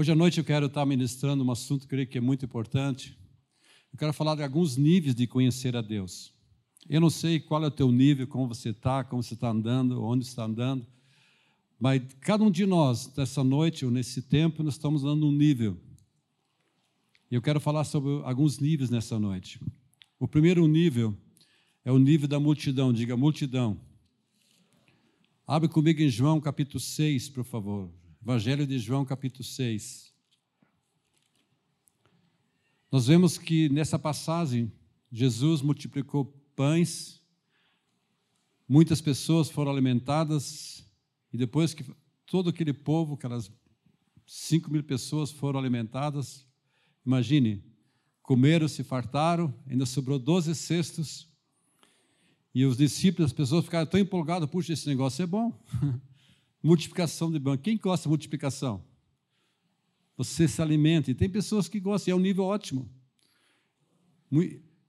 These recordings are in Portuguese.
Hoje à noite eu quero estar ministrando um assunto que eu creio que é muito importante. Eu quero falar de alguns níveis de conhecer a Deus. Eu não sei qual é o teu nível, como você está, como você está andando, onde está andando, mas cada um de nós, nessa noite ou nesse tempo, nós estamos dando um nível. E eu quero falar sobre alguns níveis nessa noite. O primeiro nível é o nível da multidão, diga multidão. Abre comigo em João capítulo 6, por favor. Evangelho de João, capítulo 6. Nós vemos que nessa passagem, Jesus multiplicou pães, muitas pessoas foram alimentadas, e depois que todo aquele povo, aquelas 5 mil pessoas foram alimentadas, imagine, comeram, se fartaram, ainda sobrou 12 cestos, e os discípulos, as pessoas ficaram tão empolgadas, puxa, esse negócio é bom. Multiplicação de pão. Quem gosta de multiplicação? Você se alimenta. E tem pessoas que gostam, e é um nível ótimo.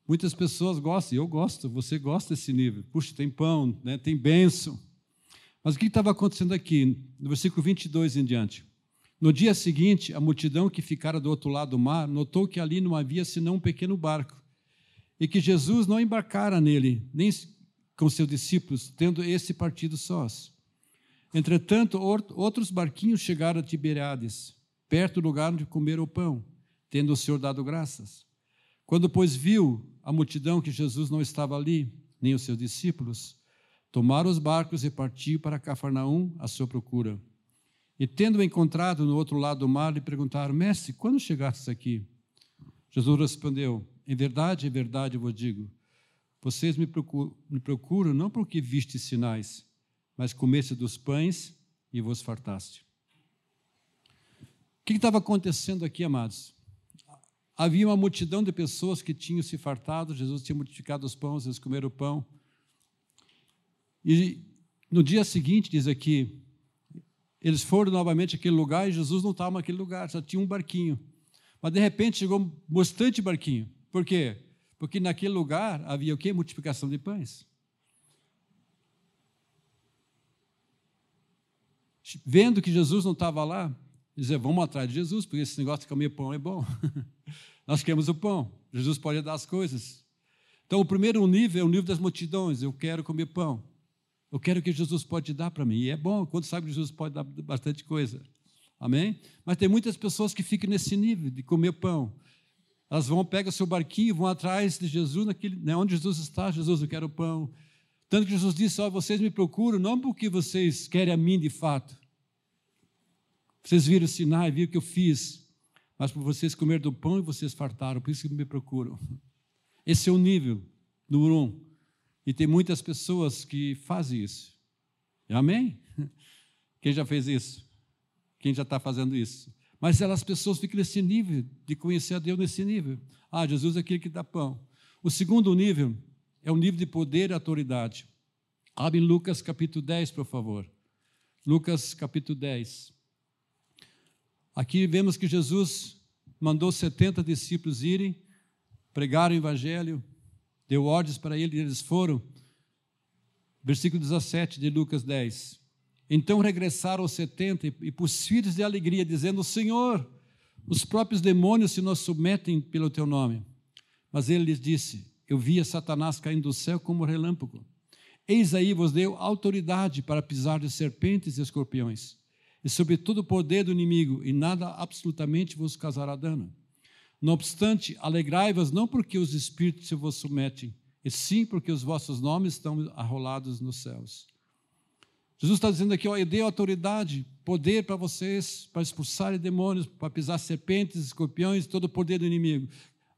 Muitas pessoas gostam, eu gosto, você gosta desse nível. Puxa, tem pão, né? tem bênção. Mas o que estava acontecendo aqui, no versículo 22 em diante? No dia seguinte, a multidão que ficara do outro lado do mar notou que ali não havia senão um pequeno barco e que Jesus não embarcara nele, nem com seus discípulos, tendo esse partido sós. Entretanto, outros barquinhos chegaram a Tiberiades, perto do lugar onde comeram o pão, tendo o Senhor dado graças. Quando, pois, viu a multidão que Jesus não estava ali, nem os seus discípulos, tomaram os barcos e partiu para Cafarnaum à sua procura. E, tendo-o encontrado no outro lado do mar, lhe perguntaram: Mestre, quando chegastes aqui? Jesus respondeu: Em verdade, em verdade vos digo, vocês me procuram, me procuram não porque viste sinais, mas comesse dos pães e vos fartaste. O que estava acontecendo aqui, amados? Havia uma multidão de pessoas que tinham se fartado, Jesus tinha multiplicado os pães, eles comeram o pão. E no dia seguinte, diz aqui, eles foram novamente àquele lugar e Jesus não estava naquele lugar, só tinha um barquinho. Mas de repente chegou bastante barquinho. Por quê? Porque naquele lugar havia o quê? Multiplicação de pães. Vendo que Jesus não estava lá, dizer, vamos atrás de Jesus, porque esse negócio de comer pão é bom. Nós queremos o pão, Jesus pode dar as coisas. Então, o primeiro nível é o nível das multidões, eu quero comer pão. Eu quero o que Jesus pode dar para mim. E é bom, quando sabe que Jesus pode dar bastante coisa. Amém? Mas tem muitas pessoas que ficam nesse nível de comer pão. Elas vão, pegam seu barquinho, vão atrás de Jesus, naquele, né, onde Jesus está. Jesus, eu quero pão. Tanto que Jesus disse: ó, vocês me procuram não porque vocês querem a mim de fato, vocês viram o sinal, viram o que eu fiz. Mas por vocês comer do pão e vocês fartaram, por isso que me procuram. Esse é o nível, número um. E tem muitas pessoas que fazem isso. Amém? Quem já fez isso? Quem já está fazendo isso? Mas elas pessoas ficam nesse nível, de conhecer a Deus nesse nível. Ah, Jesus é aquele que dá pão. O segundo nível é o nível de poder e autoridade. Abre Lucas capítulo 10, por favor. Lucas capítulo 10. Aqui vemos que Jesus mandou 70 discípulos irem, pregar o evangelho, deu ordens para eles, e eles foram. Versículo 17 de Lucas 10. Então regressaram os 70 e possuídos de alegria, dizendo: Senhor, os próprios demônios se nos submetem pelo teu nome. Mas ele lhes disse: Eu via Satanás caindo do céu como relâmpago. Eis aí vos deu autoridade para pisar de serpentes e escorpiões e sobre todo o poder do inimigo, e nada absolutamente vos causará dano. Não obstante, alegrai-vos não porque os espíritos se vos submetem, e sim porque os vossos nomes estão arrolados nos céus. Jesus está dizendo aqui, ó, eu dei autoridade, poder para vocês, para expulsarem demônios, para pisar serpentes, escorpiões, todo o poder do inimigo.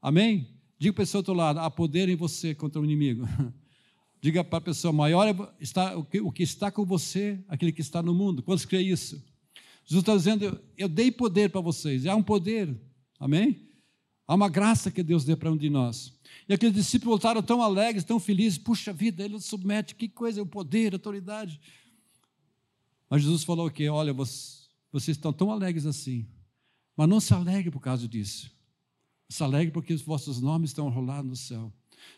Amém? Diga para o seu outro lado, há poder em você contra o inimigo. Diga para a pessoa, maior está, o, que, o que está com você, aquele que está no mundo. Quantos creem isso? Jesus está dizendo: Eu dei poder para vocês. Há um poder, amém? Há uma graça que Deus deu para um de nós. E aqueles discípulos voltaram tão alegres, tão felizes. Puxa vida, ele submete, que coisa, o poder, a autoridade. Mas Jesus falou que, olha, vocês, vocês estão tão alegres assim, mas não se alegre por causa disso. Se alegre porque os vossos nomes estão rolados no céu.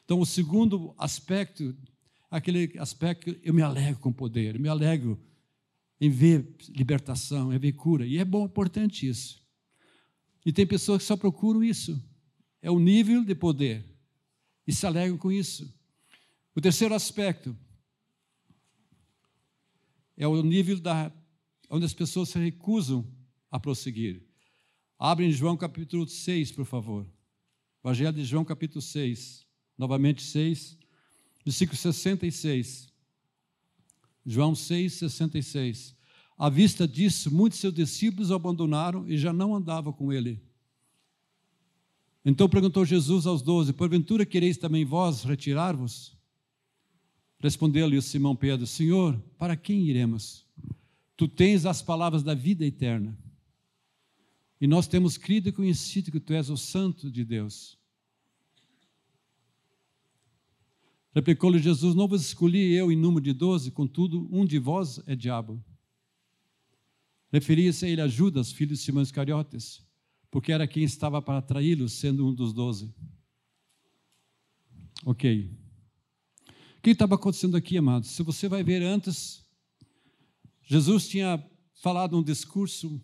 Então, o segundo aspecto, aquele aspecto, eu me alegro com o poder, eu me alegro em ver libertação, em ver cura. E é bom, importante isso. E tem pessoas que só procuram isso. É o nível de poder. E se alegram com isso. O terceiro aspecto é o nível da, onde as pessoas se recusam a prosseguir. Abre em João capítulo 6, por favor. Evangelho de João capítulo 6. Novamente 6, versículo 66. João 6, 66. À vista disso, muitos seus discípulos o abandonaram e já não andavam com ele. Então perguntou Jesus aos doze: Porventura quereis também vós retirar-vos? Respondeu-lhe Simão Pedro: Senhor, para quem iremos? Tu tens as palavras da vida eterna. E nós temos crido e conhecido que tu és o Santo de Deus. Replicou-lhe Jesus: Não vos escolhi eu em número de doze, contudo, um de vós é diabo. Referia-se a ele a Judas, filho de Simão Iscariotes, porque era quem estava para traí-lo, sendo um dos doze. Ok. O que estava acontecendo aqui, amados? Se você vai ver antes, Jesus tinha falado um discurso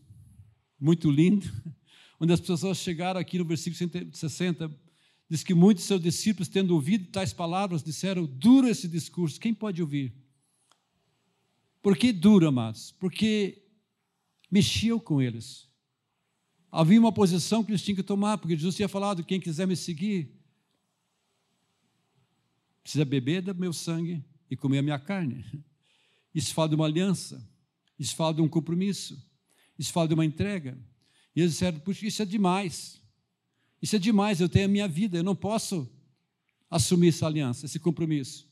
muito lindo, onde as pessoas chegaram aqui no versículo 60, diz que muitos de seus discípulos, tendo ouvido tais palavras, disseram: duro esse discurso, quem pode ouvir? Por que duro, amados? Porque mexiam com eles. Havia uma posição que eles tinham que tomar, porque Jesus tinha falado: quem quiser me seguir, precisa beber do meu sangue e comer a minha carne. Isso fala de uma aliança, isso fala de um compromisso, isso fala de uma entrega. E eles disseram: Puxa, isso é demais. Isso é demais, eu tenho a minha vida, eu não posso assumir essa aliança, esse compromisso.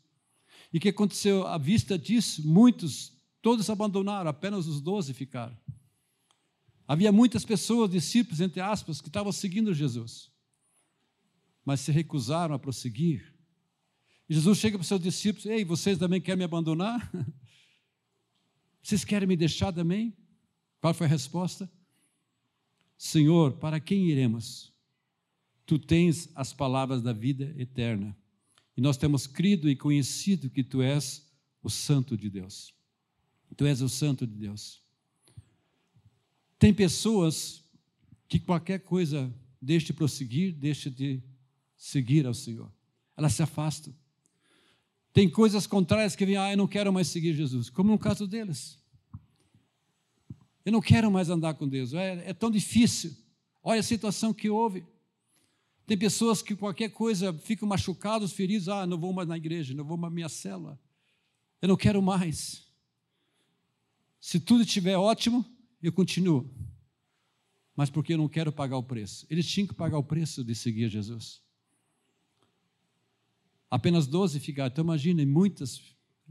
E o que aconteceu? À vista disso, muitos, todos abandonaram, apenas os doze ficaram. Havia muitas pessoas, discípulos, entre aspas, que estavam seguindo Jesus, mas se recusaram a prosseguir. E Jesus chega para os seus discípulos: Ei, vocês também querem me abandonar? Vocês querem me deixar também? Qual foi a resposta? Senhor, para quem iremos? Tu tens as palavras da vida eterna. E nós temos crido e conhecido que tu és o Santo de Deus. Tu és o Santo de Deus. Tem pessoas que qualquer coisa deixa de prosseguir, deixa de seguir ao Senhor. Elas se afastam. Tem coisas contrárias que vêm, ah, eu não quero mais seguir Jesus, como no caso deles. Eu não quero mais andar com Deus, é, é tão difícil. Olha a situação que houve. Tem pessoas que qualquer coisa ficam machucados, feridos, ah, não vou mais na igreja, não vou mais na minha célula. Eu não quero mais. Se tudo estiver ótimo, eu continuo. Mas porque eu não quero pagar o preço. Eles tinham que pagar o preço de seguir Jesus. Apenas 12 ficaram. Então imaginem, muitas,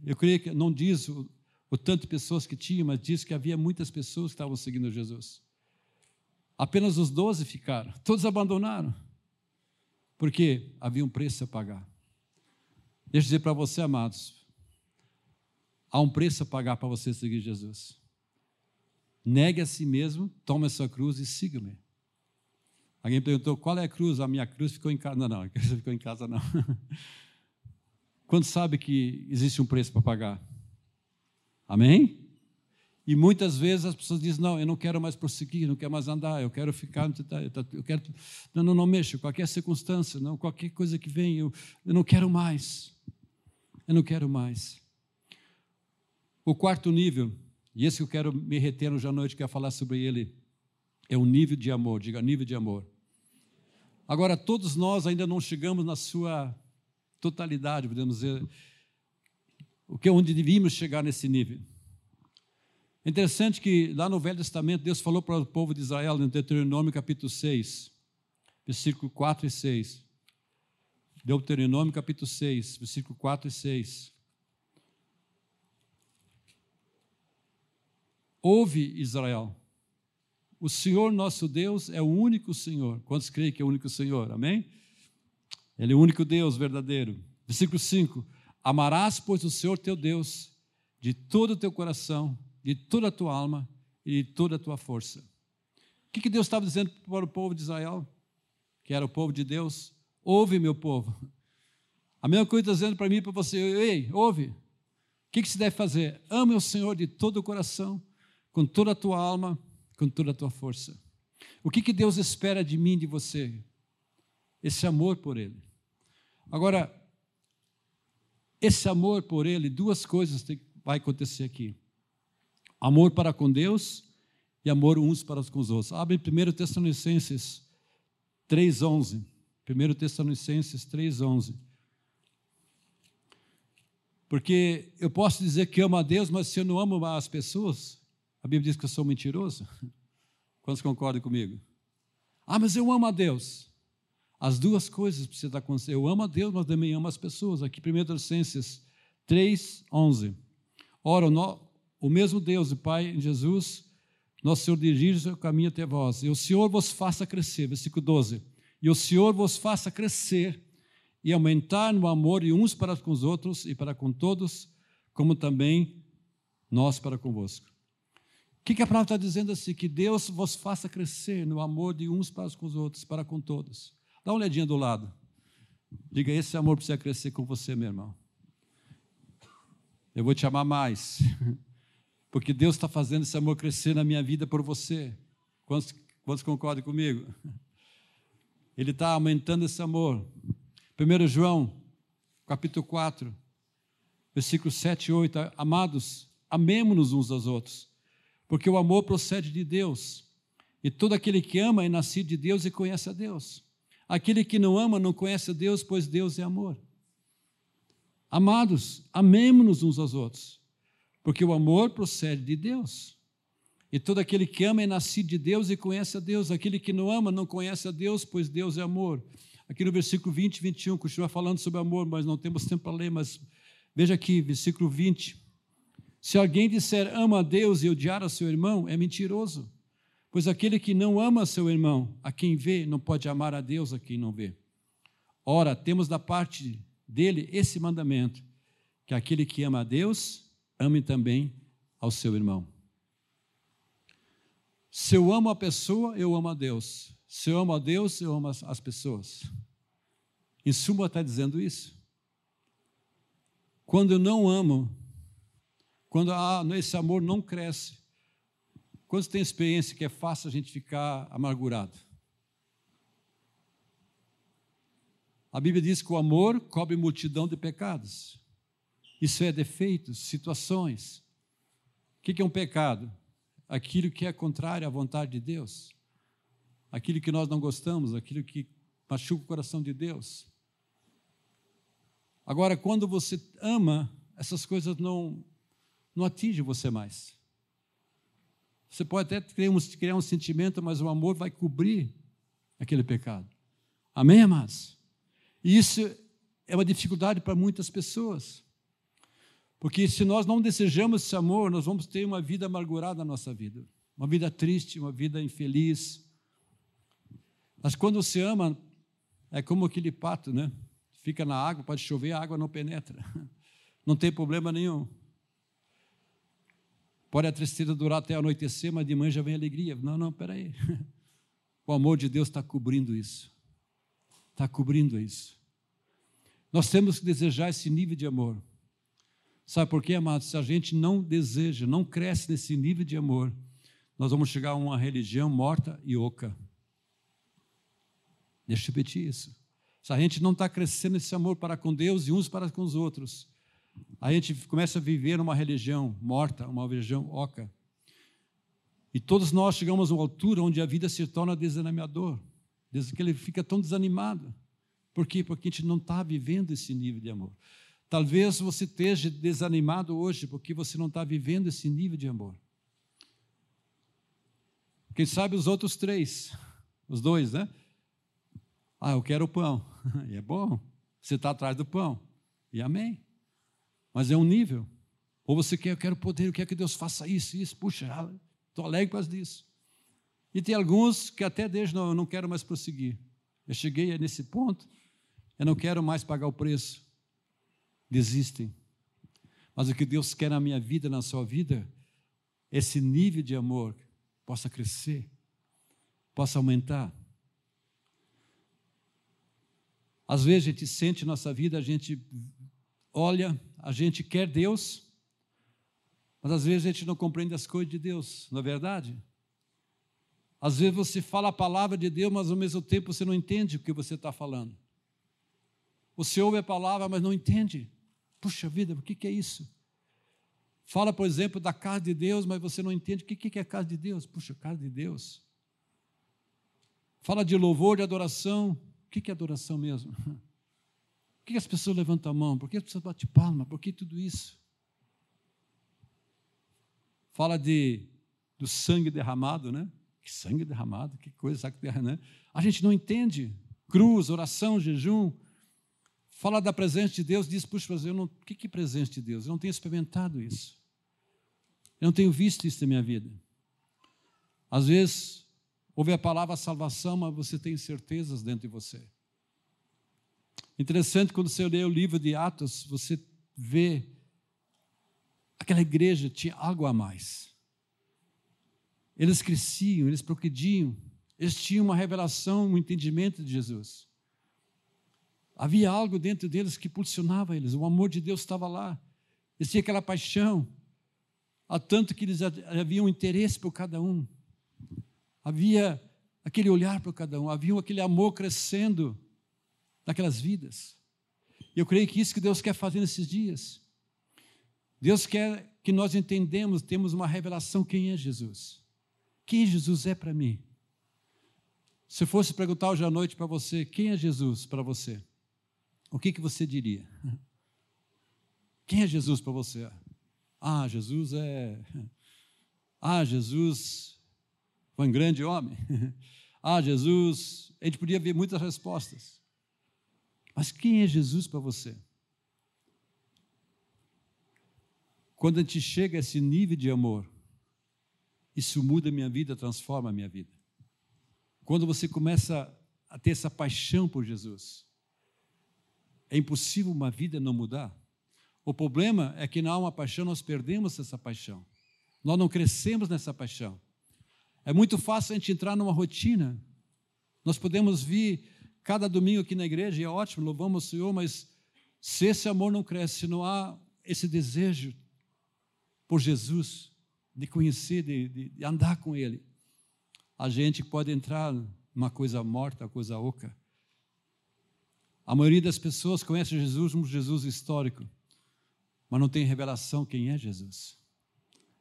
eu creio que não diz o, o tanto de pessoas que tinham, mas diz que havia muitas pessoas que estavam seguindo Jesus. Apenas os 12 ficaram. Todos abandonaram. Porque havia um preço a pagar. Deixa eu dizer para você, amados, há um preço a pagar para você seguir Jesus. Negue a si mesmo, tome a sua cruz e siga-me. Alguém perguntou qual é a cruz? A minha cruz ficou em casa. Não, não, a cruz ficou em casa, não. Quando sabe que existe um preço para pagar? Amém? E muitas vezes as pessoas dizem: Não, eu não quero mais prosseguir, não quero mais andar, eu quero ficar. Eu quero, não, não, não mexo, qualquer circunstância, não, qualquer coisa que venha, eu, eu não quero mais. Eu não quero mais. O quarto nível e esse que eu quero me reter hoje à noite, quero falar sobre ele, é o nível de amor, diga nível de amor. Agora, todos nós ainda não chegamos na sua totalidade, podemos dizer, o que é onde devíamos chegar nesse nível. É interessante que lá no Velho Testamento, Deus falou para o povo de Israel, no Deuteronômio capítulo 6, versículo 4 e 6. Deuteronômio capítulo 6, versículo 4 e 6. Ouve, Israel. O Senhor nosso Deus é o único Senhor. Quantos creem que é o único Senhor? Amém? Ele é o único Deus verdadeiro. Versículo 5: Amarás, pois, o Senhor teu Deus de todo o teu coração, de toda a tua alma e de toda a tua força. O que, que Deus estava dizendo para o povo de Israel, que era o povo de Deus? Ouve, meu povo. A mesma coisa está dizendo para mim e para você: ei, ouve. O que, que se deve fazer? Ame o Senhor de todo o coração, com toda a tua alma, com toda a tua força. O que, que Deus espera de mim, de você? Esse amor por Ele. Agora, esse amor por Ele, duas coisas tem, vai acontecer aqui: amor para com Deus e amor uns para com os outros. Abre 1 Tessalonicenses 3,11. 1 Tessalonicenses 3,11. Porque eu posso dizer que amo a Deus, mas se eu não amo as pessoas, a Bíblia diz que eu sou mentiroso. Quantos concordam comigo? Ah, mas eu amo a Deus. As duas coisas precisam acontecer. Eu amo a Deus, mas também amo as pessoas. Aqui, 1 Tessalonicenses 3, 11. Ora, o mesmo Deus e Pai em Jesus, nosso Senhor dirige o caminho até vós. E o Senhor vos faça crescer. Versículo 12. E o Senhor vos faça crescer e aumentar no amor e uns para com os outros e para com todos, como também nós para convosco. O que, que a palavra está dizendo assim? Que Deus vos faça crescer no amor de uns para com os outros, para com todos. Dá uma olhadinha do lado. Diga, esse amor precisa crescer com você, meu irmão. Eu vou te amar mais. Porque Deus está fazendo esse amor crescer na minha vida por você. Quantos, quantos concordam comigo? Ele está aumentando esse amor. 1 João, capítulo 4, versículos 7 e 8. Amados, amemos-nos uns aos outros, porque o amor procede de Deus. E todo aquele que ama é nascido de Deus e conhece a Deus. Aquele que não ama não conhece a Deus, pois Deus é amor. Amados, amemos-nos uns aos outros, porque o amor procede de Deus. E todo aquele que ama é nascido de Deus e conhece a Deus. Aquele que não ama não conhece a Deus, pois Deus é amor. Aqui no versículo 20 e 21, continua falando sobre amor, mas não temos tempo para ler, mas veja aqui, versículo 20. Se alguém disser ama a Deus e odiar a seu irmão, é mentiroso. Pois aquele que não ama seu irmão, a quem vê, não pode amar a Deus a quem não vê. Ora, temos da parte dele esse mandamento: que aquele que ama a Deus, ame também ao seu irmão. Se eu amo a pessoa, eu amo a Deus. Se eu amo a Deus, eu amo as, as pessoas. Em suma, está dizendo isso. Quando eu não amo, quando ah, esse amor não cresce, quando tem experiência que é fácil a gente ficar amargurado? A Bíblia diz que o amor cobre multidão de pecados. Isso é defeitos, situações. O que é um pecado? Aquilo que é contrário à vontade de Deus aquilo que nós não gostamos, aquilo que machuca o coração de Deus. Agora, quando você ama, essas coisas não, não atingem você mais. Você pode até criar um, criar um sentimento, mas o amor vai cobrir aquele pecado. Amém, amados? E isso é uma dificuldade para muitas pessoas. Porque se nós não desejamos esse amor, nós vamos ter uma vida amargurada na nossa vida. Uma vida triste, uma vida infeliz, mas quando você ama, é como aquele pato, né? Fica na água, pode chover, a água não penetra. Não tem problema nenhum. Pode a tristeza durar até anoitecer, mas de manhã já vem alegria. Não, não, peraí. O amor de Deus está cobrindo isso. Está cobrindo isso. Nós temos que desejar esse nível de amor. Sabe por quê, amados? Se a gente não deseja, não cresce nesse nível de amor, nós vamos chegar a uma religião morta e oca. Deixa eu repetir isso. Se a gente não está crescendo esse amor para com Deus e uns para com os outros, a gente começa a viver uma religião morta, uma religião oca. E todos nós chegamos a uma altura onde a vida se torna desanimador, desde que ele fica tão desanimado. Por quê? Porque a gente não está vivendo esse nível de amor. Talvez você esteja desanimado hoje porque você não está vivendo esse nível de amor. Quem sabe os outros três, os dois, né? Ah, eu quero o pão. E é bom. Você está atrás do pão. E amém. Mas é um nível. Ou você quer, eu quero poder, eu quero que Deus faça isso, isso. Puxa, estou alegre por causa disso. E tem alguns que até desde não, eu não quero mais prosseguir. Eu cheguei nesse ponto, eu não quero mais pagar o preço. Desistem. Mas o que Deus quer na minha vida, na sua vida, esse nível de amor possa crescer, possa aumentar. Às vezes a gente sente nossa vida, a gente olha, a gente quer Deus, mas às vezes a gente não compreende as coisas de Deus, não é verdade? Às vezes você fala a palavra de Deus, mas ao mesmo tempo você não entende o que você está falando. Você ouve a palavra, mas não entende. Puxa vida, o que é isso? Fala, por exemplo, da casa de Deus, mas você não entende o que é a casa de Deus. Puxa, casa de Deus. Fala de louvor, de adoração. O que é adoração mesmo? Por que as pessoas levantam a mão? Por que as pessoas batem palma? Por que tudo isso? Fala de, do sangue derramado, né? Que sangue derramado, que coisa, né? A gente não entende. Cruz, oração, jejum. Fala da presença de Deus, diz, puxa, eu não, o que é presença de Deus? Eu não tenho experimentado isso. Eu não tenho visto isso na minha vida. Às vezes, ouve a palavra salvação, mas você tem certezas dentro de você. Interessante, quando você lê o livro de Atos, você vê aquela igreja tinha algo a mais. Eles cresciam, eles progrediam, eles tinham uma revelação, um entendimento de Jesus. Havia algo dentro deles que pulsionava eles, o amor de Deus estava lá. Eles tinham aquela paixão, há tanto que eles haviam interesse por cada um. Havia aquele olhar por cada um, havia aquele amor crescendo naquelas vidas. E eu creio que isso que Deus quer fazer nesses dias. Deus quer que nós entendemos, temos uma revelação quem é Jesus. Quem Jesus é para mim. Se fosse perguntar hoje à noite para você, quem é Jesus para você? O que, que você diria? Quem é Jesus para você? Ah, Jesus é. Ah, Jesus foi um grande homem. Ah, Jesus. A gente podia ver muitas respostas. Mas quem é Jesus para você? Quando a gente chega a esse nível de amor, isso muda a minha vida, transforma a minha vida. Quando você começa a ter essa paixão por Jesus, é impossível uma vida não mudar. O problema é que há uma paixão, nós perdemos essa paixão. Nós não crescemos nessa paixão. É muito fácil a gente entrar numa rotina. Nós podemos vir cada domingo aqui na igreja, e é ótimo, louvamos o Senhor, mas se esse amor não cresce, se não há esse desejo por Jesus, de conhecer, de, de andar com Ele, a gente pode entrar numa coisa morta, uma coisa oca. A maioria das pessoas conhece Jesus como Jesus histórico, mas não tem revelação quem é Jesus.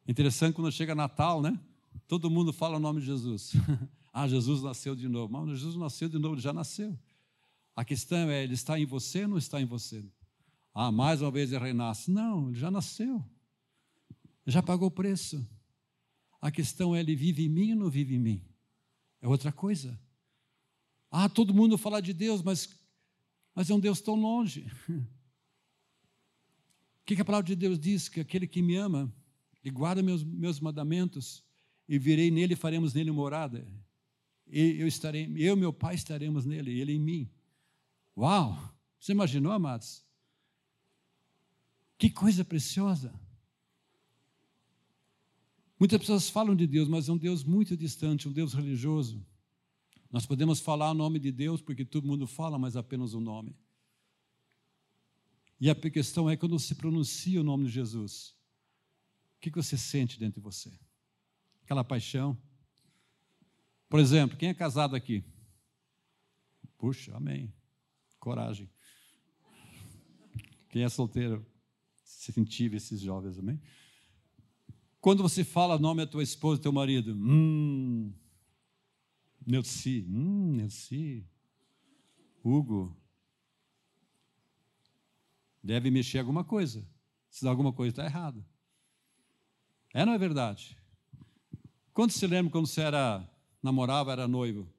Interessante quando chega Natal, né? Todo mundo fala o nome de Jesus. ah, Jesus nasceu de novo. Mas Jesus nasceu de novo, ele já nasceu. A questão é, ele está em você ou não está em você? Ah, mais uma vez ele renasce. Não, ele já nasceu já pagou o preço. A questão é: ele vive em mim ou não vive em mim? É outra coisa. Ah, todo mundo fala de Deus, mas, mas é um Deus tão longe. O que, que a palavra de Deus diz? Que aquele que me ama e guarda meus, meus mandamentos, e virei nele e faremos nele morada. E eu estarei, eu e meu pai estaremos nele, e ele em mim. Uau! Você imaginou, amados? Que coisa preciosa! Muitas pessoas falam de Deus, mas é um Deus muito distante, um Deus religioso. Nós podemos falar o nome de Deus porque todo mundo fala, mas apenas o nome. E a questão é quando você pronuncia o nome de Jesus, o que você sente dentro de você? Aquela paixão? Por exemplo, quem é casado aqui? Puxa, amém. Coragem. Quem é solteiro? Sentive esses jovens, amém? Quando você fala o nome da tua esposa, teu marido, hum, Neuci, hum, Hugo, deve mexer alguma coisa. Se alguma coisa está errada. É, não é verdade? Quando se lembra quando você era namorava, era noivo?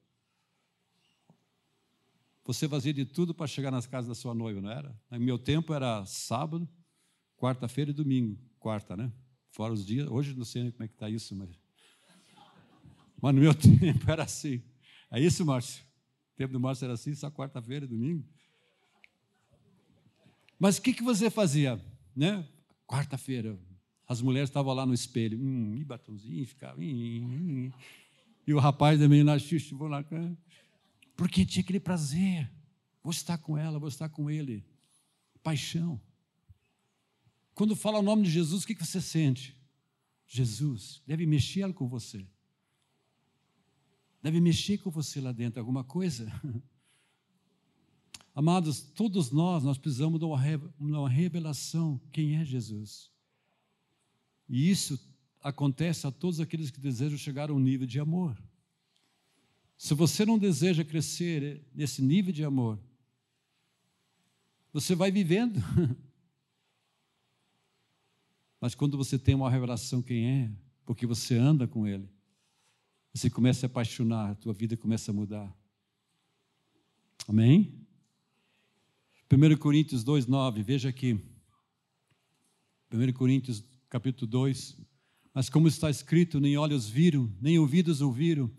Você fazia de tudo para chegar nas casas da sua noiva, não era? No meu tempo era sábado, quarta-feira e domingo. Quarta, né? Fora os dias. Hoje não sei como é que está isso, mas. Mas no meu tempo era assim. É isso, Márcio? O tempo do Márcio era assim, só quarta-feira, domingo. Mas o que, que você fazia? Né? Quarta-feira, as mulheres estavam lá no espelho, hum, e batomzinho, ficava. Hum, hum, e o rapaz também lá, xixi, vou lá. Porque tinha aquele prazer. Vou estar com ela, vou estar com ele. Paixão. Quando fala o nome de Jesus, o que você sente? Jesus deve mexer com você. Deve mexer com você lá dentro alguma coisa. Amados, todos nós, nós precisamos de uma revelação quem é Jesus. E isso acontece a todos aqueles que desejam chegar a um nível de amor. Se você não deseja crescer nesse nível de amor, você vai vivendo. Mas quando você tem uma revelação quem é, porque você anda com Ele, você começa a apaixonar, a tua vida começa a mudar. Amém? 1 Coríntios 2, 9, veja aqui. 1 Coríntios capítulo 2. Mas como está escrito, nem olhos viram, nem ouvidos ouviram,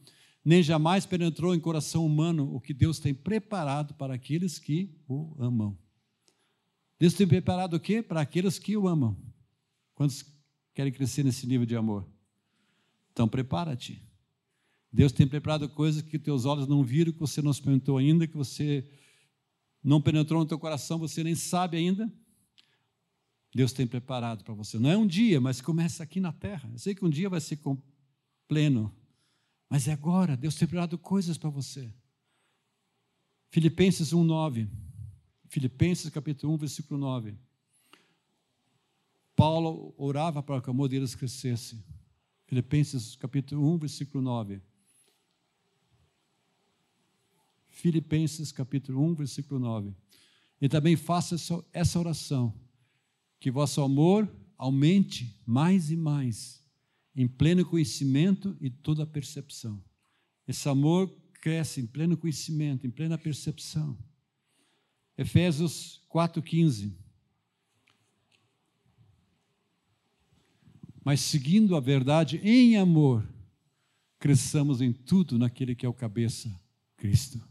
nem jamais penetrou em coração humano o que Deus tem preparado para aqueles que o amam. Deus tem preparado o quê? Para aqueles que o amam. Quantos querem crescer nesse nível de amor? Então prepara-te. Deus tem preparado coisas que teus olhos não viram, que você não experimentou ainda, que você não penetrou no teu coração, você nem sabe ainda. Deus tem preparado para você. Não é um dia, mas começa aqui na terra. Eu sei que um dia vai ser pleno, mas é agora. Deus tem preparado coisas para você. Filipenses 1:9. Filipenses capítulo 1, versículo 9. Paulo orava para que o amor deles crescesse. Filipenses capítulo 1, versículo 9. Filipenses capítulo 1, versículo 9. E também faça essa oração, que vosso amor aumente mais e mais, em pleno conhecimento e toda percepção. Esse amor cresce em pleno conhecimento, em plena percepção. Efésios 4,15. Mas seguindo a verdade em amor, cresçamos em tudo naquele que é o cabeça, Cristo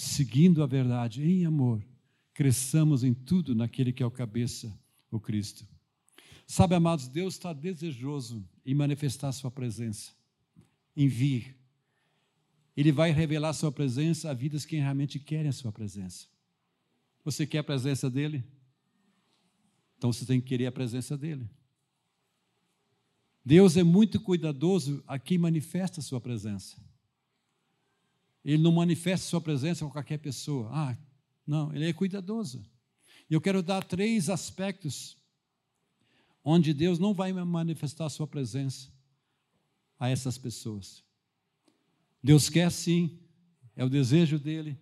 seguindo a verdade em amor, cresçamos em tudo naquele que é o cabeça, o Cristo. Sabe, amados, Deus está desejoso em manifestar Sua presença, em vir. Ele vai revelar Sua presença a vidas que realmente querem a Sua presença. Você quer a presença dEle? Então você tem que querer a presença dEle. Deus é muito cuidadoso a quem manifesta a Sua presença. Ele não manifesta sua presença com qualquer pessoa. Ah, não, ele é cuidadoso. E eu quero dar três aspectos onde Deus não vai manifestar sua presença a essas pessoas. Deus quer sim, é o desejo dele.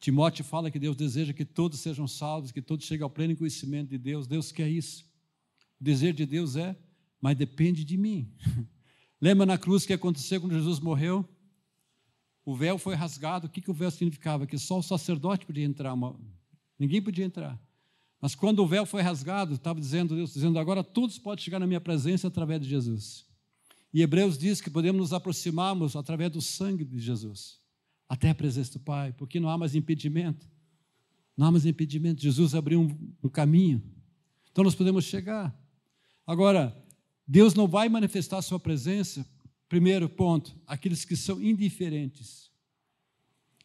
Timóteo fala que Deus deseja que todos sejam salvos, que todos cheguem ao pleno conhecimento de Deus. Deus quer isso. O desejo de Deus é, mas depende de mim. Lembra na cruz que aconteceu quando Jesus morreu? O véu foi rasgado. O que, que o véu significava? Que só o sacerdote podia entrar. Uma... Ninguém podia entrar. Mas quando o véu foi rasgado, estava dizendo Deus, dizendo agora todos podem chegar na minha presença através de Jesus. E Hebreus diz que podemos nos aproximarmos através do sangue de Jesus, até a presença do Pai, porque não há mais impedimento. Não há mais impedimento. Jesus abriu um, um caminho. Então nós podemos chegar. Agora, Deus não vai manifestar sua presença, primeiro ponto, aqueles que são indiferentes,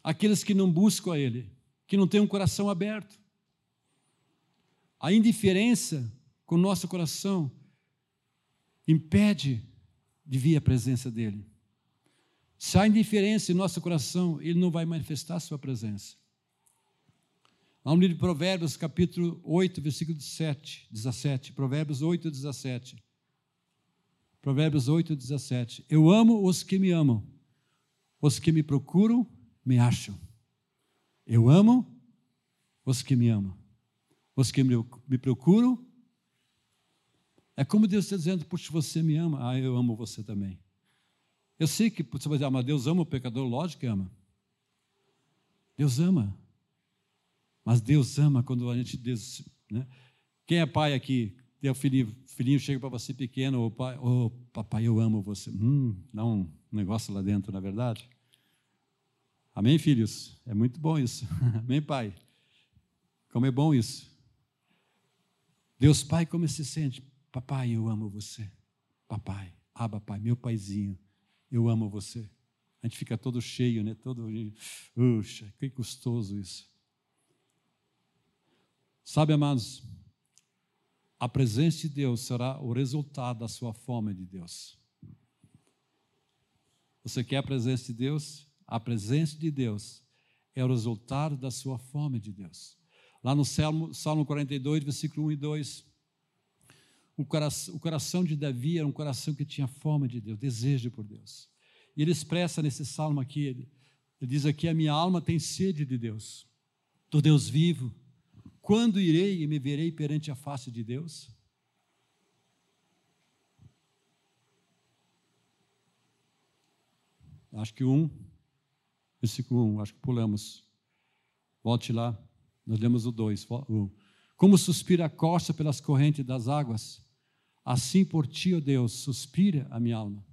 aqueles que não buscam a Ele, que não têm um coração aberto. A indiferença com o nosso coração impede de vir a presença dEle. Se há indiferença em nosso coração, Ele não vai manifestar sua presença. Lá no livro de Provérbios, capítulo 8, versículo 7, 17. Provérbios 8, 17. Provérbios 8, 17. Eu amo os que me amam, os que me procuram, me acham. Eu amo os que me amam, os que me procuram. É como Deus está dizendo, puxa, você me ama, ah, eu amo você também. Eu sei que você vai dizer, ah, mas Deus ama o pecador, lógico que ama. Deus ama. Mas Deus ama quando a gente. Né? Quem é pai aqui? O filhinho, filhinho chega para você pequeno, o pai, oh, papai, eu amo você. Hum, dá um negócio lá dentro, na é verdade? Amém, filhos? É muito bom isso. Amém, pai? Como é bom isso. Deus Pai, como se sente? Papai, eu amo você. Papai, aba, pai, meu paizinho, eu amo você. A gente fica todo cheio, né? Todo, puxa, que custoso isso. Sabe, amados, a presença de Deus será o resultado da sua fome de Deus. Você quer a presença de Deus? A presença de Deus é o resultado da sua fome de Deus. Lá no Salmo, Salmo 42, versículo 1 e 2, o coração, o coração de Davi era um coração que tinha fome de Deus, desejo por Deus. E ele expressa nesse salmo aqui, ele, ele diz aqui: A minha alma tem sede de Deus, do Deus vivo. Quando irei e me verei perante a face de Deus? Acho que um, versículo 1, acho que pulamos. Volte lá, nós lemos o 2. Como suspira a costa pelas correntes das águas, assim por ti, ó Deus, suspira a minha alma.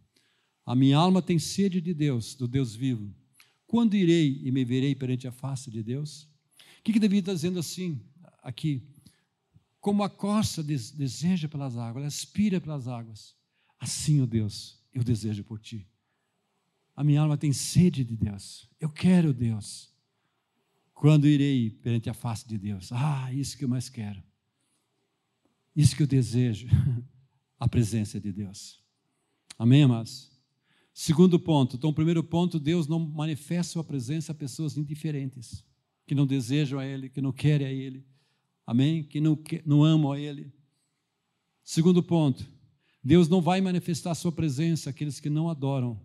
A minha alma tem sede de Deus, do Deus vivo. Quando irei e me verei perante a face de Deus? O que, que Davi está dizendo assim, aqui? Como a costa deseja pelas águas, ela aspira pelas águas, assim, ó Deus, eu desejo por ti. A minha alma tem sede de Deus. Eu quero Deus. Quando irei perante a face de Deus? Ah, isso que eu mais quero. Isso que eu desejo. A presença de Deus. Amém, amados? Segundo ponto. Então, primeiro ponto, Deus não manifesta sua presença a pessoas indiferentes, que não desejam a Ele, que não querem a Ele. Amém? Que não, que, não amam a Ele. Segundo ponto. Deus não vai manifestar sua presença àqueles que não adoram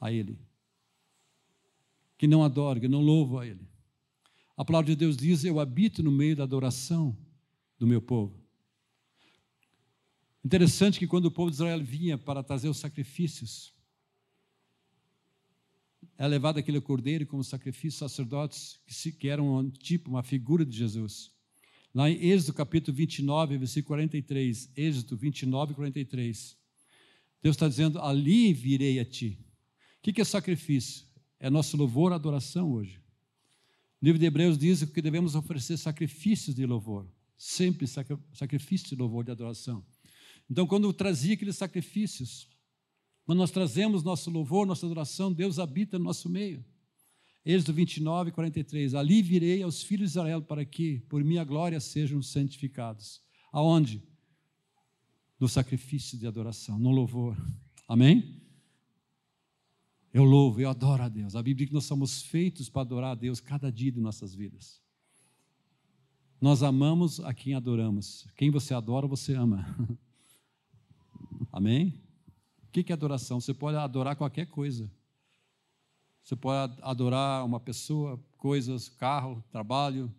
a Ele, que não adoram, que não louvam a Ele. A palavra de Deus diz: Eu habito no meio da adoração do meu povo. Interessante que quando o povo de Israel vinha para trazer os sacrifícios, é levado aquele cordeiro como sacrifício sacerdotes que eram um tipo, uma figura de Jesus. Lá em Êxodo capítulo 29, versículo 43, Êxodo 29, 43, Deus está dizendo: Ali virei a ti. O que é sacrifício? É nosso louvor, adoração hoje. O livro de Hebreus diz que devemos oferecer sacrifícios de louvor, sempre sacrifícios de louvor, de adoração. Então, quando trazia aqueles sacrifícios, quando nós trazemos nosso louvor, nossa adoração, Deus habita no nosso meio. Êxodo 29, 43. Ali virei aos filhos de Israel para que, por minha glória, sejam santificados. Aonde? No sacrifício de adoração, no louvor. Amém? Eu louvo, eu adoro a Deus. A Bíblia diz que nós somos feitos para adorar a Deus cada dia de nossas vidas. Nós amamos a quem adoramos. Quem você adora, você ama. Amém? O que é adoração? Você pode adorar qualquer coisa. Você pode adorar uma pessoa, coisas, carro, trabalho.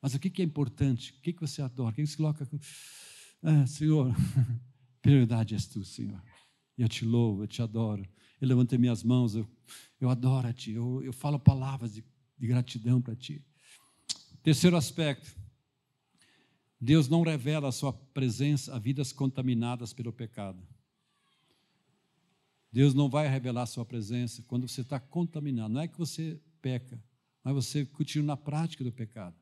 Mas o que é importante? O que você adora? O que você coloca? Ah, Senhor, prioridade és tu, Senhor. Eu te louvo, eu te adoro eu levantei minhas mãos, eu, eu adoro a Ti, eu, eu falo palavras de, de gratidão para Ti. Terceiro aspecto, Deus não revela a sua presença a vidas contaminadas pelo pecado. Deus não vai revelar sua presença quando você está contaminado. Não é que você peca, mas você continua na prática do pecado.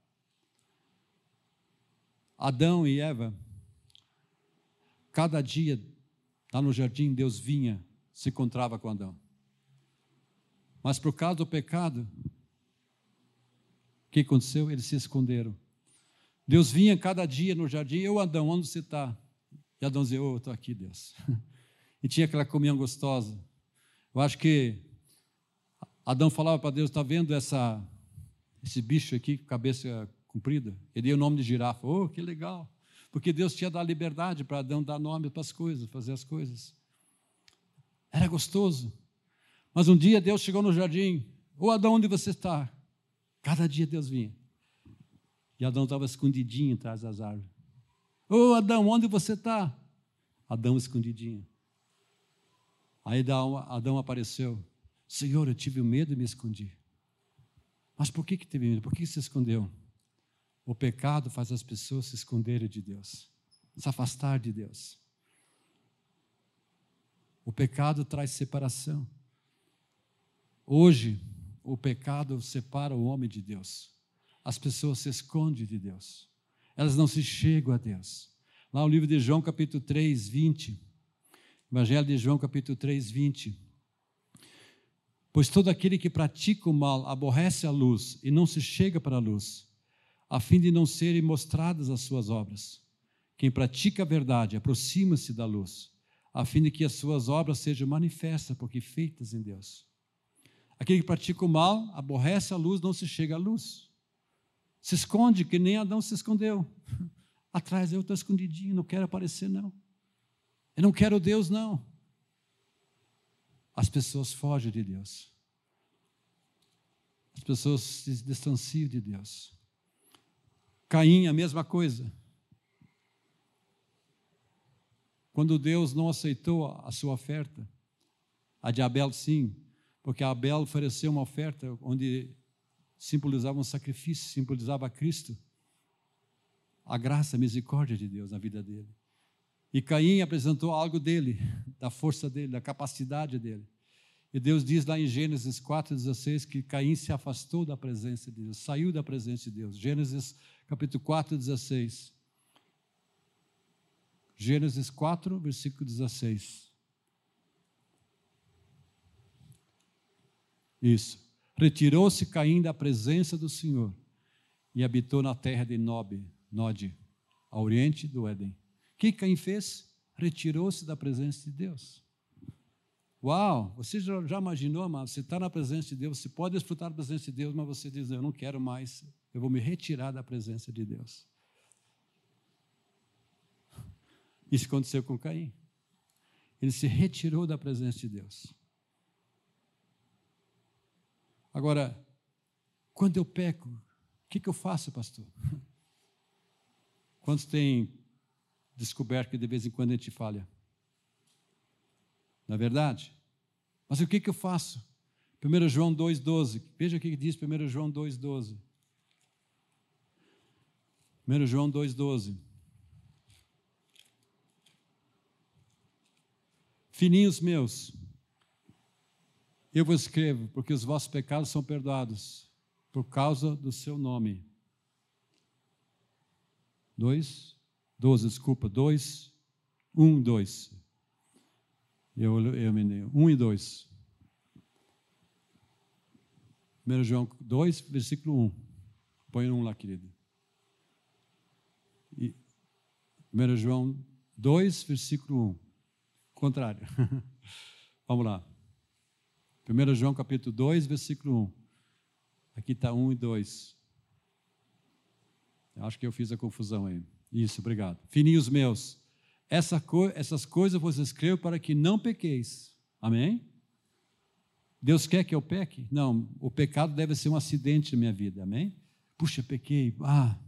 Adão e Eva, cada dia, lá no jardim, Deus vinha se encontrava com Adão. Mas por causa do pecado, o que aconteceu? Eles se esconderam. Deus vinha cada dia no jardim, eu, Adão, onde você está? E Adão dizia, oh, eu estou aqui, Deus. E tinha aquela comunhão gostosa. Eu acho que Adão falava para Deus, está vendo essa, esse bicho aqui, com cabeça comprida? Ele deu o nome de girafa. Oh, que legal. Porque Deus tinha dado liberdade para Adão dar nome para as coisas, fazer as coisas. Era gostoso. Mas um dia Deus chegou no jardim. Ô oh, Adão, onde você está? Cada dia Deus vinha. E Adão estava escondidinho atrás das árvores. Ô oh, Adão, onde você está? Adão escondidinho. Aí Adão apareceu. Senhor, eu tive medo e me escondi. Mas por que, que teve medo? Por que, que se escondeu? O pecado faz as pessoas se esconderem de Deus, se afastar de Deus. O pecado traz separação. Hoje, o pecado separa o homem de Deus. As pessoas se escondem de Deus. Elas não se chegam a Deus. Lá no livro de João, capítulo 3, 20. Evangelho de João, capítulo 3, 20. Pois todo aquele que pratica o mal aborrece a luz e não se chega para a luz, a fim de não serem mostradas as suas obras. Quem pratica a verdade aproxima-se da luz a fim de que as suas obras sejam manifestas, porque feitas em Deus. Aquele que pratica o mal, aborrece a luz, não se chega à luz. Se esconde, que nem Adão se escondeu. Atrás eu estou escondidinho, não quero aparecer, não. Eu não quero Deus, não. As pessoas fogem de Deus. As pessoas se distanciam de Deus. Caim, a mesma coisa. Quando Deus não aceitou a sua oferta, a de Abel sim, porque Abel ofereceu uma oferta onde simbolizava um sacrifício, simbolizava Cristo, a graça, a misericórdia de Deus na vida dele. E Caim apresentou algo dele, da força dele, da capacidade dele. E Deus diz lá em Gênesis 4,16 que Caim se afastou da presença de Deus, saiu da presença de Deus. Gênesis capítulo 4, 16. Gênesis 4, versículo 16. Isso. Retirou-se Caim da presença do Senhor e habitou na terra de Nob, Nod, ao oriente do Éden. Que Caim fez? Retirou-se da presença de Deus. Uau! Você já, já imaginou, amado? Você está na presença de Deus, você pode desfrutar da presença de Deus, mas você diz: Eu não quero mais, eu vou me retirar da presença de Deus. Isso aconteceu com Caim. Ele se retirou da presença de Deus. Agora, quando eu peco, o que, que eu faço, pastor? Quantos têm descoberto que de vez em quando a gente falha? Não é verdade? Mas o que, que eu faço? 1 João 2,12. Veja o que diz 1 João 2,12. 1 João 2,12. Fininhos meus, eu vos escrevo, porque os vossos pecados são perdoados, por causa do seu nome. Dois, doze, desculpa, dois, um, dois. Eu, eu me um e dois. 1 João 2, versículo 1. Põe um lá, querido. E 1 João 2, versículo 1. Contrário. Vamos lá. 1 João capítulo 2, versículo 1. Aqui está 1 e 2. Acho que eu fiz a confusão aí. Isso, obrigado. Fininhos meus, essa co essas coisas vos escrevo para que não pequeis. Amém? Deus quer que eu peque? Não, o pecado deve ser um acidente na minha vida. Amém? Puxa, pequei. Ah.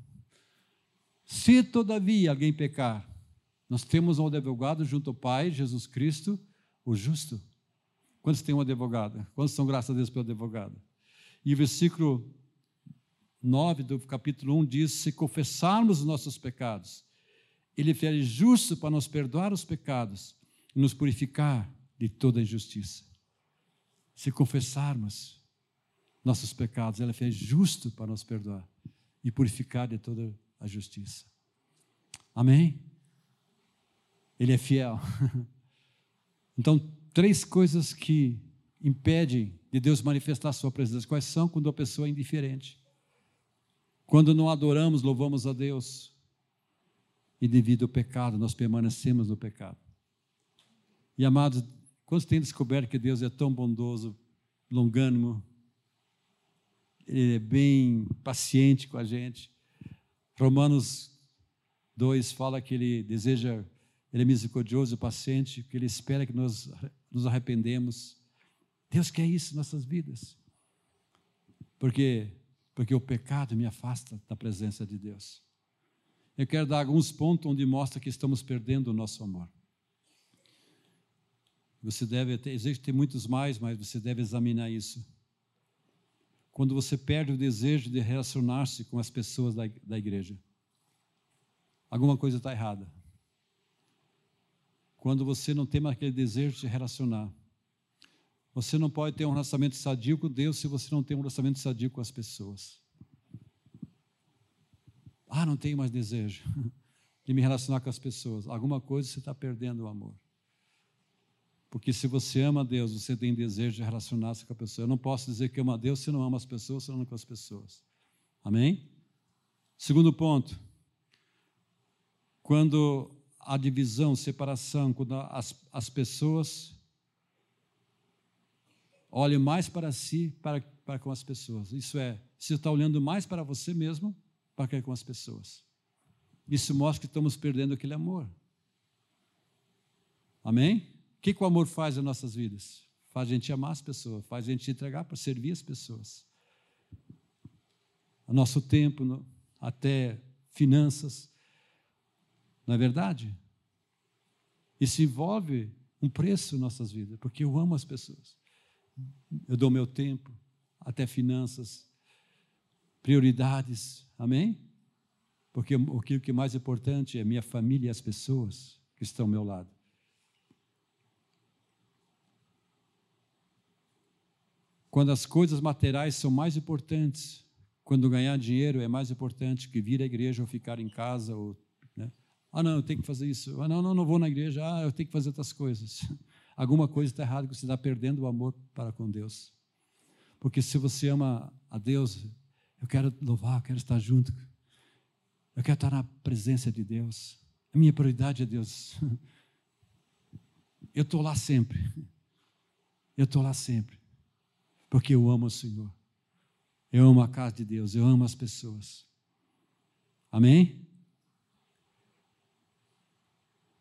Se todavia alguém pecar, nós temos um advogado junto ao Pai, Jesus Cristo, o justo. Quantos têm um advogado? Quantos são graças a Deus pelo advogado? E o versículo 9 do capítulo 1 diz: Se confessarmos os nossos pecados, Ele é justo para nos perdoar os pecados e nos purificar de toda injustiça. Se confessarmos nossos pecados, Ele é justo para nos perdoar e purificar de toda a justiça. Amém? Ele é fiel. Então, três coisas que impedem de Deus manifestar a sua presença. Quais são? Quando a pessoa é indiferente. Quando não adoramos, louvamos a Deus. E devido ao pecado, nós permanecemos no pecado. E amados, quando tem descoberto que Deus é tão bondoso, longânimo, Ele é bem paciente com a gente. Romanos 2 fala que Ele deseja ele é misericordioso e paciente, que Ele espera que nós nos arrependemos. Deus quer isso em nossas vidas. Porque, porque o pecado me afasta da presença de Deus. Eu quero dar alguns pontos onde mostra que estamos perdendo o nosso amor. Você deve existem muitos mais, mas você deve examinar isso. Quando você perde o desejo de relacionar-se com as pessoas da, da igreja, alguma coisa está errada quando você não tem mais aquele desejo de se relacionar. Você não pode ter um relacionamento sadio com Deus se você não tem um relacionamento sadio com as pessoas. Ah, não tenho mais desejo de me relacionar com as pessoas. Alguma coisa você está perdendo o amor. Porque se você ama Deus, você tem desejo de relacionar-se com a pessoa. Eu não posso dizer que amo a Deus se não amo as pessoas, se não amo com as pessoas. Amém? Segundo ponto. Quando há divisão, separação, quando as, as pessoas olham mais para si para, para com as pessoas. Isso é, você está olhando mais para você mesmo para que com as pessoas. Isso mostra que estamos perdendo aquele amor. Amém? O que, que o amor faz em nossas vidas? Faz a gente amar as pessoas, faz a gente entregar para servir as pessoas. O nosso tempo, até finanças. Não é verdade? Isso envolve um preço em nossas vidas, porque eu amo as pessoas. Eu dou meu tempo, até finanças, prioridades. Amém? Porque o que é mais importante é minha família e as pessoas que estão ao meu lado. Quando as coisas materiais são mais importantes, quando ganhar dinheiro é mais importante que vir à igreja ou ficar em casa. Ou, né? Ah, não, eu tenho que fazer isso. Ah, não, não, não vou na igreja. Ah, eu tenho que fazer outras coisas. Alguma coisa está errada que você está perdendo o amor para com Deus. Porque se você ama a Deus, eu quero louvar, eu quero estar junto. Eu quero estar na presença de Deus. A minha prioridade é Deus. Eu estou lá sempre. Eu estou lá sempre porque eu amo o Senhor. Eu amo a casa de Deus, eu amo as pessoas. Amém?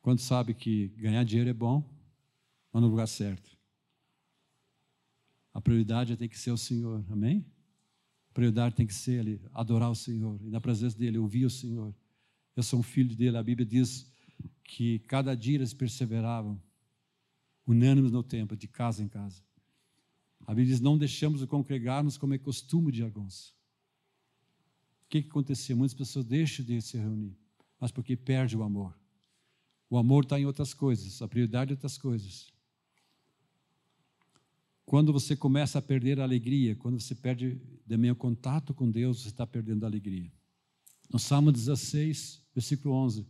Quando sabe que ganhar dinheiro é bom, mas no lugar certo. A prioridade tem que ser o Senhor, amém? A prioridade tem que ser ali, adorar o Senhor, e na presença dEle, ouvir o Senhor. Eu sou um filho dele, a Bíblia diz que cada dia eles perseveravam, unânimes no tempo, de casa em casa. A Bíblia diz: não deixamos de congregarmos como é costume de alguns. O que, que acontecia? Muitas pessoas deixam de se reunir, mas porque perde o amor. O amor está em outras coisas, a prioridade é outras coisas. Quando você começa a perder a alegria, quando você perde também o contato com Deus, você está perdendo a alegria. No Salmo 16, versículo 11.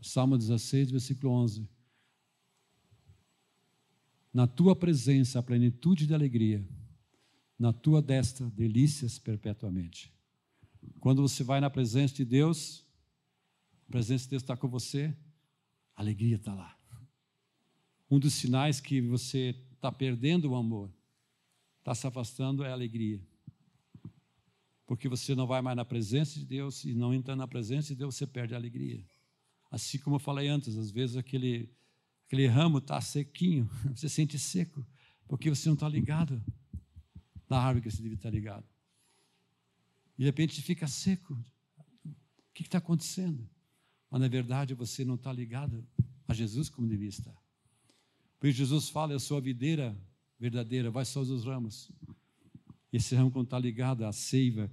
Salmo 16, versículo 11. Na tua presença, a plenitude de alegria. Na tua destra, delícias perpetuamente. Quando você vai na presença de Deus, a presença de Deus está com você, a alegria está lá. Um dos sinais que você está perdendo o amor, está se afastando, é a alegria. Porque você não vai mais na presença de Deus, e não entrando na presença de Deus, você perde a alegria. Assim como eu falei antes, às vezes aquele aquele ramo está sequinho, você sente seco, porque você não está ligado na árvore que você deve estar ligado. E de repente fica seco. O que está acontecendo? Mas na verdade você não está ligado a Jesus como devia estar. Por isso Jesus fala: Eu sou a videira verdadeira, vai só os ramos. Esse ramo quando está ligado à seiva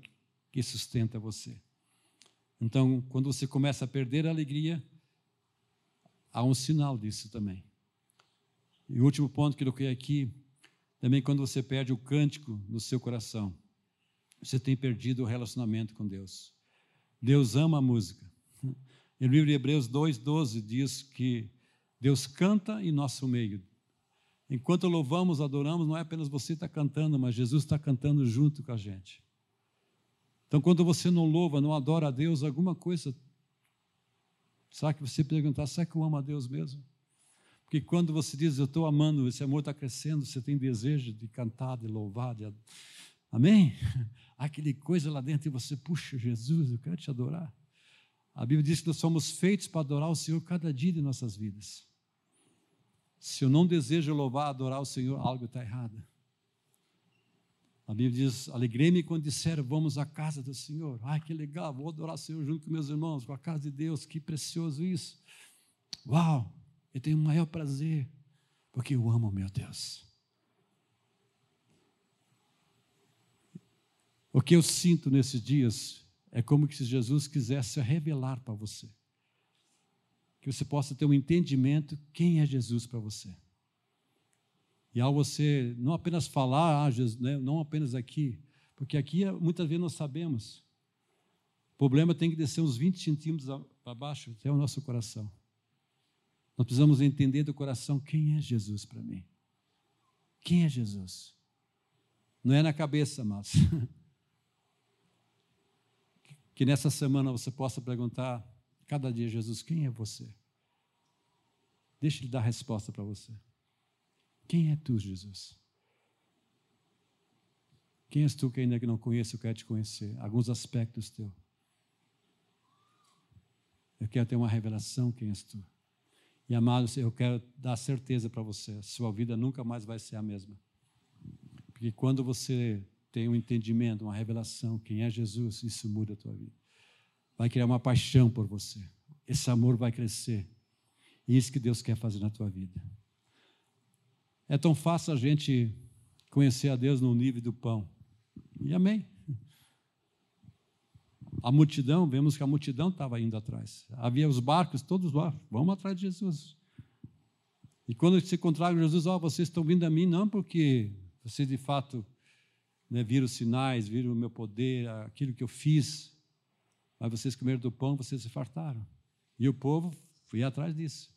que sustenta você. Então, quando você começa a perder a alegria, há um sinal disso também. E o último ponto que eu coloquei aqui, também quando você perde o cântico no seu coração, você tem perdido o relacionamento com Deus. Deus ama a música. No livro de Hebreus 2,12 diz que Deus canta em nosso meio. Enquanto louvamos, adoramos, não é apenas você está cantando, mas Jesus está cantando junto com a gente. Então, quando você não louva, não adora a Deus, alguma coisa Será que você perguntar, será que eu amo a Deus mesmo? Porque quando você diz, eu estou amando, esse amor está crescendo, você tem desejo de cantar, de louvar, de... amém? Aquele coisa lá dentro e você, puxa, Jesus, eu quero te adorar. A Bíblia diz que nós somos feitos para adorar o Senhor cada dia de nossas vidas. Se eu não desejo louvar, adorar o Senhor, algo está errado. A Bíblia diz: Alegrei-me quando disseram, vamos à casa do Senhor. Ai, que legal, vou adorar o Senhor junto com meus irmãos, com a casa de Deus, que precioso isso. Uau, eu tenho o maior prazer, porque eu amo meu Deus. O que eu sinto nesses dias é como se Jesus quisesse revelar para você. Que você possa ter um entendimento quem é Jesus para você. E ao você não apenas falar, ah, Jesus, né, não apenas aqui, porque aqui muitas vezes nós sabemos. O problema tem que descer uns 20 centímetros para baixo até o nosso coração. Nós precisamos entender do coração quem é Jesus para mim. Quem é Jesus? Não é na cabeça, mas que nessa semana você possa perguntar, cada dia, Jesus, quem é você? Deixa ele dar a resposta para você. Quem é tu, Jesus? Quem és tu que ainda que não conheço, eu quero te conhecer? Alguns aspectos teu. Eu quero ter uma revelação quem és tu. E amados, eu quero dar certeza para você, sua vida nunca mais vai ser a mesma. Porque quando você tem um entendimento, uma revelação, quem é Jesus, isso muda a tua vida. Vai criar uma paixão por você. Esse amor vai crescer. E isso que Deus quer fazer na tua vida. É tão fácil a gente conhecer a Deus no nível do pão. E amém. A multidão, vemos que a multidão estava indo atrás. Havia os barcos, todos lá, vamos atrás de Jesus. E quando se encontraram Jesus, ó, oh, vocês estão vindo a mim não porque vocês de fato né, viram os sinais, viram o meu poder, aquilo que eu fiz, mas vocês comeram do pão, vocês se fartaram. E o povo foi atrás disso.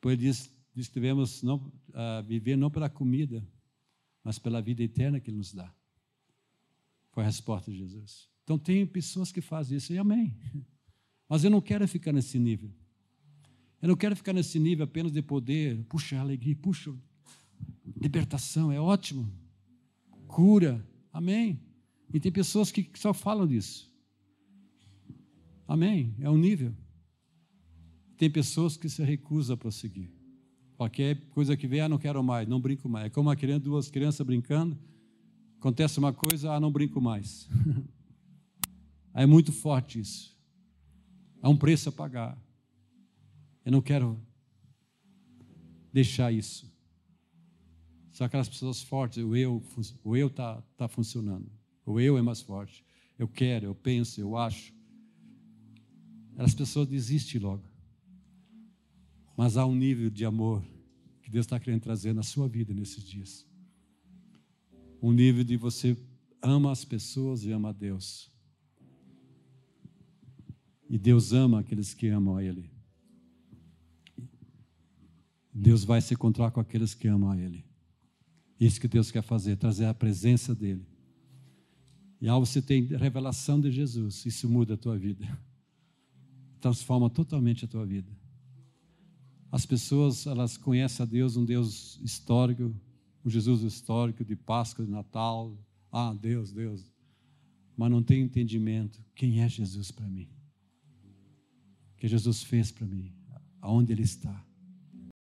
Pois diz, diz que devemos não, uh, viver não pela comida, mas pela vida eterna que Ele nos dá. Foi a resposta de Jesus. Então, tem pessoas que fazem isso, e amém. Mas eu não quero ficar nesse nível. Eu não quero ficar nesse nível apenas de poder, puxa, alegria, puxa, libertação, é ótimo. Cura, amém. E tem pessoas que só falam disso. Amém, é um nível. Tem pessoas que se recusam a prosseguir. Qualquer coisa que vier, ah, não quero mais, não brinco mais. É como uma criança, duas crianças brincando, acontece uma coisa, ah, não brinco mais. é muito forte isso. Há um preço a pagar. Eu não quero deixar isso. São aquelas pessoas fortes, o eu o eu está tá funcionando. O eu é mais forte. Eu quero, eu penso, eu acho. As pessoas desistem logo. Mas há um nível de amor que Deus está querendo trazer na sua vida nesses dias. Um nível de você ama as pessoas e ama a Deus. E Deus ama aqueles que amam a Ele. Deus vai se encontrar com aqueles que amam a Ele. Isso que Deus quer fazer, trazer a presença dEle. E ao você ter revelação de Jesus, isso muda a tua vida. Transforma totalmente a tua vida. As pessoas, elas conhecem a Deus, um Deus histórico, um Jesus histórico de Páscoa, de Natal. Ah, Deus, Deus. Mas não tem entendimento. Quem é Jesus para mim? O que Jesus fez para mim? Aonde Ele está?